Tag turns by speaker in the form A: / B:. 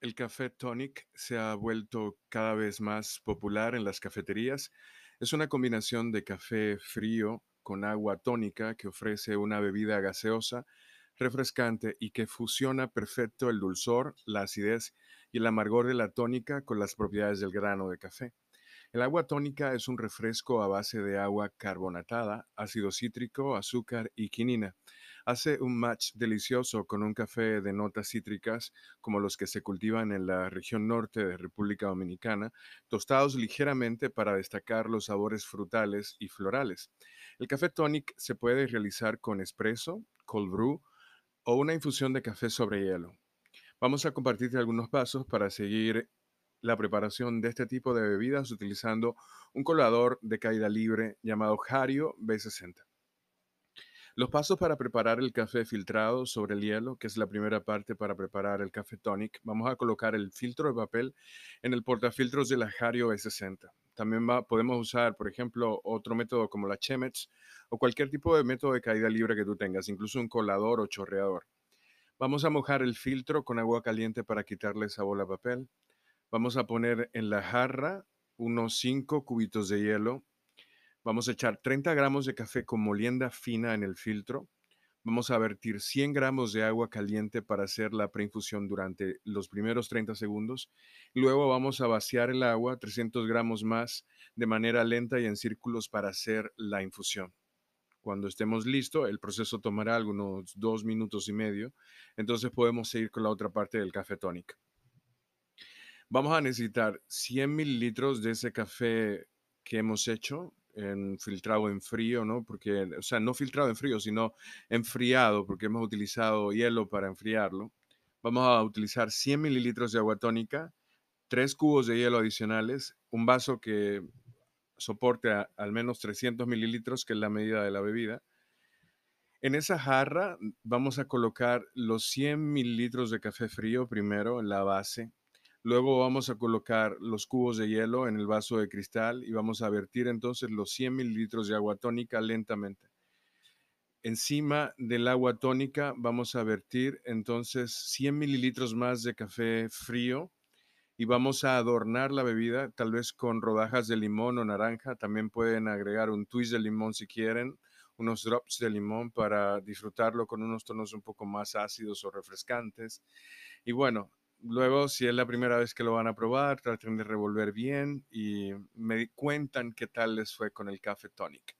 A: El café tonic se ha vuelto cada vez más popular en las cafeterías. Es una combinación de café frío con agua tónica que ofrece una bebida gaseosa, refrescante y que fusiona perfecto el dulzor, la acidez y el amargor de la tónica con las propiedades del grano de café. El agua tónica es un refresco a base de agua carbonatada, ácido cítrico, azúcar y quinina. Hace un match delicioso con un café de notas cítricas como los que se cultivan en la región norte de República Dominicana, tostados ligeramente para destacar los sabores frutales y florales. El café tonic se puede realizar con espresso, cold brew o una infusión de café sobre hielo. Vamos a compartirte algunos pasos para seguir la preparación de este tipo de bebidas utilizando un colador de caída libre llamado Hario B60. Los pasos para preparar el café filtrado sobre el hielo, que es la primera parte para preparar el café tonic. Vamos a colocar el filtro de papel en el portafiltros de la Hario B60. También podemos usar, por ejemplo, otro método como la Chemex o cualquier tipo de método de caída libre que tú tengas, incluso un colador o chorreador. Vamos a mojar el filtro con agua caliente para quitarle esa bola de papel. Vamos a poner en la jarra unos 5 cubitos de hielo. Vamos a echar 30 gramos de café con molienda fina en el filtro. Vamos a vertir 100 gramos de agua caliente para hacer la preinfusión durante los primeros 30 segundos. Luego vamos a vaciar el agua, 300 gramos más, de manera lenta y en círculos para hacer la infusión. Cuando estemos listos, el proceso tomará algunos dos minutos y medio. Entonces podemos seguir con la otra parte del café tónico. Vamos a necesitar 100 mililitros de ese café que hemos hecho, en filtrado en frío, ¿no? Porque, o sea, no filtrado en frío, sino enfriado, porque hemos utilizado hielo para enfriarlo. Vamos a utilizar 100 mililitros de agua tónica, 3 cubos de hielo adicionales, un vaso que soporte al menos 300 mililitros, que es la medida de la bebida. En esa jarra vamos a colocar los 100 mililitros de café frío primero en la base, Luego vamos a colocar los cubos de hielo en el vaso de cristal y vamos a vertir entonces los 100 mililitros de agua tónica lentamente. Encima del agua tónica vamos a vertir entonces 100 mililitros más de café frío y vamos a adornar la bebida tal vez con rodajas de limón o naranja. También pueden agregar un twist de limón si quieren, unos drops de limón para disfrutarlo con unos tonos un poco más ácidos o refrescantes. Y bueno, Luego, si es la primera vez que lo van a probar, traten de revolver bien y me cuentan qué tal les fue con el café tonic.